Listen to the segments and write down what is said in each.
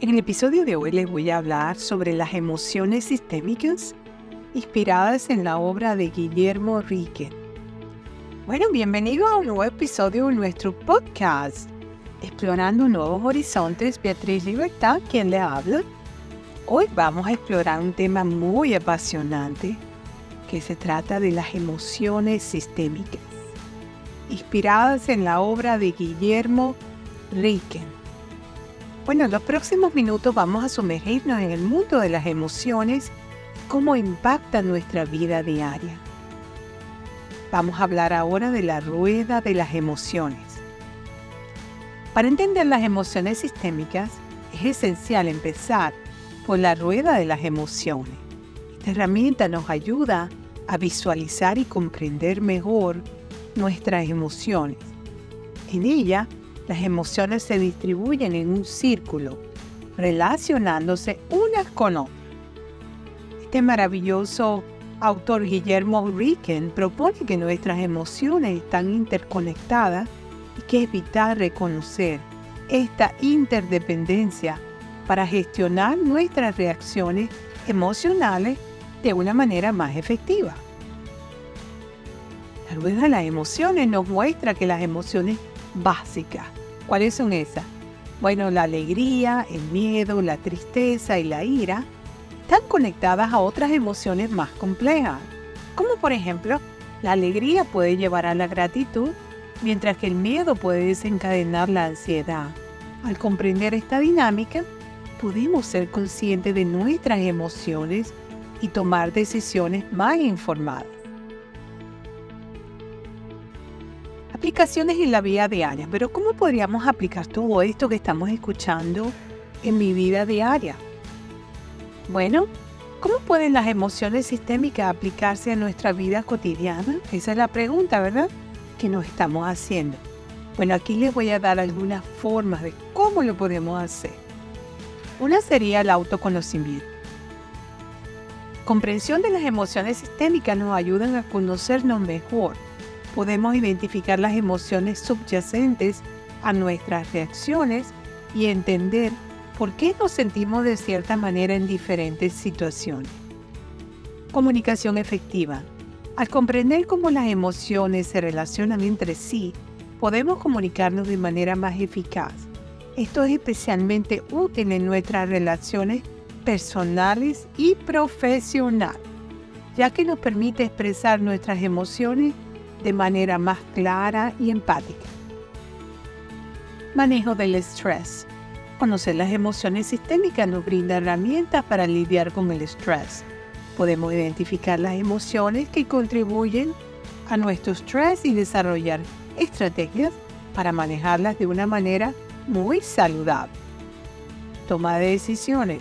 En el episodio de hoy les voy a hablar sobre las emociones sistémicas inspiradas en la obra de Guillermo Rique. Bueno, bienvenido a un nuevo episodio de nuestro podcast, Explorando Nuevos Horizontes, Beatriz Libertad, quien le habla. Hoy vamos a explorar un tema muy apasionante que se trata de las emociones sistémicas, inspiradas en la obra de Guillermo Ricken. Bueno, en los próximos minutos vamos a sumergirnos en el mundo de las emociones, cómo impacta nuestra vida diaria. Vamos a hablar ahora de la rueda de las emociones. Para entender las emociones sistémicas, es esencial empezar por la rueda de las emociones. Esta herramienta nos ayuda a visualizar y comprender mejor nuestras emociones. En ella, las emociones se distribuyen en un círculo, relacionándose unas con otras. Este maravilloso autor Guillermo Ricken propone que nuestras emociones están interconectadas y que es vital reconocer esta interdependencia para gestionar nuestras reacciones emocionales de una manera más efectiva. La rueda de las emociones nos muestra que las emociones básicas, ¿cuáles son esas? Bueno, la alegría, el miedo, la tristeza y la ira están conectadas a otras emociones más complejas, como por ejemplo, la alegría puede llevar a la gratitud, mientras que el miedo puede desencadenar la ansiedad. Al comprender esta dinámica, podemos ser conscientes de nuestras emociones y tomar decisiones más informadas. Aplicaciones en la vida diaria, pero ¿cómo podríamos aplicar todo esto que estamos escuchando en mi vida diaria? Bueno, ¿cómo pueden las emociones sistémicas aplicarse a nuestra vida cotidiana? Esa es la pregunta, ¿verdad? Que nos estamos haciendo. Bueno, aquí les voy a dar algunas formas de cómo lo podemos hacer. Una sería el autoconocimiento comprensión de las emociones sistémicas nos ayudan a conocernos mejor. Podemos identificar las emociones subyacentes a nuestras reacciones y entender por qué nos sentimos de cierta manera en diferentes situaciones. Comunicación efectiva. Al comprender cómo las emociones se relacionan entre sí, podemos comunicarnos de manera más eficaz. Esto es especialmente útil en nuestras relaciones personales y profesionales, ya que nos permite expresar nuestras emociones de manera más clara y empática. Manejo del estrés. Conocer las emociones sistémicas nos brinda herramientas para lidiar con el estrés. Podemos identificar las emociones que contribuyen a nuestro estrés y desarrollar estrategias para manejarlas de una manera muy saludable. Toma de decisiones.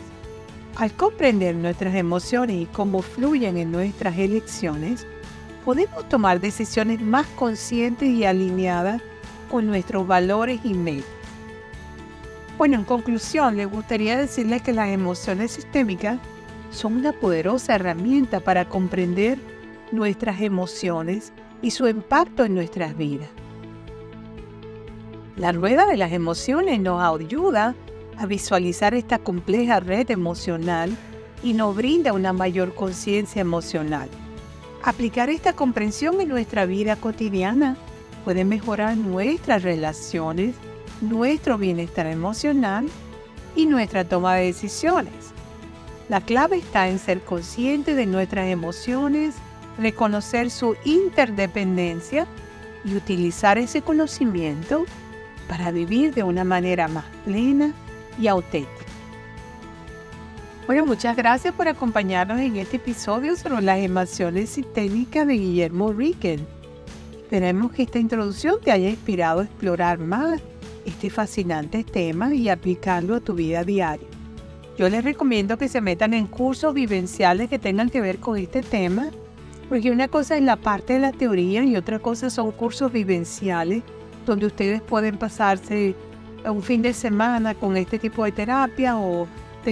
Al comprender nuestras emociones y cómo fluyen en nuestras elecciones, podemos tomar decisiones más conscientes y alineadas con nuestros valores y metas. Bueno, en conclusión, les gustaría decirles que las emociones sistémicas son una poderosa herramienta para comprender nuestras emociones y su impacto en nuestras vidas. La rueda de las emociones nos ayuda a visualizar esta compleja red emocional y nos brinda una mayor conciencia emocional. Aplicar esta comprensión en nuestra vida cotidiana puede mejorar nuestras relaciones, nuestro bienestar emocional y nuestra toma de decisiones. La clave está en ser consciente de nuestras emociones, reconocer su interdependencia y utilizar ese conocimiento para vivir de una manera más plena y auténtica. Bueno, muchas gracias por acompañarnos en este episodio sobre las emociones sistémicas de Guillermo Ricken. Esperemos que esta introducción te haya inspirado a explorar más este fascinante tema y aplicarlo a tu vida diaria. Yo les recomiendo que se metan en cursos vivenciales que tengan que ver con este tema, porque una cosa es la parte de la teoría y otra cosa son cursos vivenciales donde ustedes pueden pasarse un fin de semana con este tipo de terapia o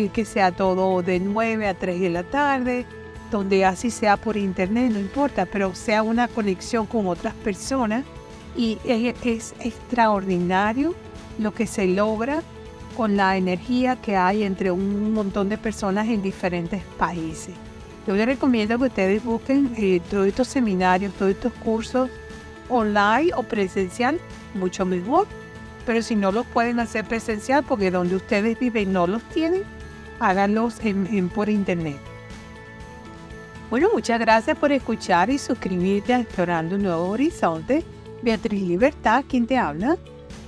que sea todo de 9 a 3 de la tarde, donde así sea por internet, no importa, pero sea una conexión con otras personas y es, es extraordinario lo que se logra con la energía que hay entre un montón de personas en diferentes países. Yo les recomiendo que ustedes busquen eh, todos estos seminarios, todos estos cursos online o presencial, mucho mejor. Pero si no los pueden hacer presencial, porque donde ustedes viven no los tienen, háganlos en, por internet. Bueno, muchas gracias por escuchar y suscribirte a Explorando un Nuevo Horizonte. Beatriz Libertad, quien te habla.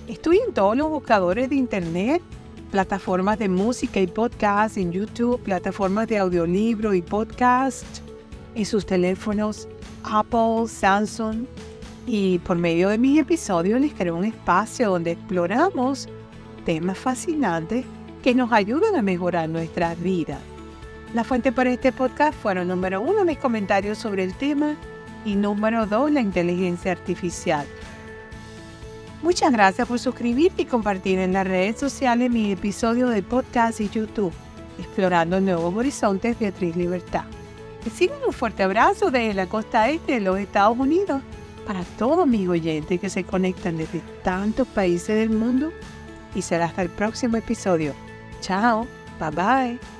Estoy en todos los buscadores de internet, plataformas de música y podcast en YouTube, plataformas de audiolibro y podcast en sus teléfonos Apple, Samsung. Y por medio de mis episodios les creo un espacio donde exploramos temas fascinantes que nos ayudan a mejorar nuestras vidas. La fuente para este podcast fueron número uno mis comentarios sobre el tema y número dos la inteligencia artificial. Muchas gracias por suscribirte y compartir en las redes sociales mi episodio de podcast y YouTube, Explorando Nuevos Horizontes Beatriz Libertad. Reciben un fuerte abrazo desde la costa este de los Estados Unidos para todos mis oyentes que se conectan desde tantos países del mundo y será hasta el próximo episodio. Chao, bye bye.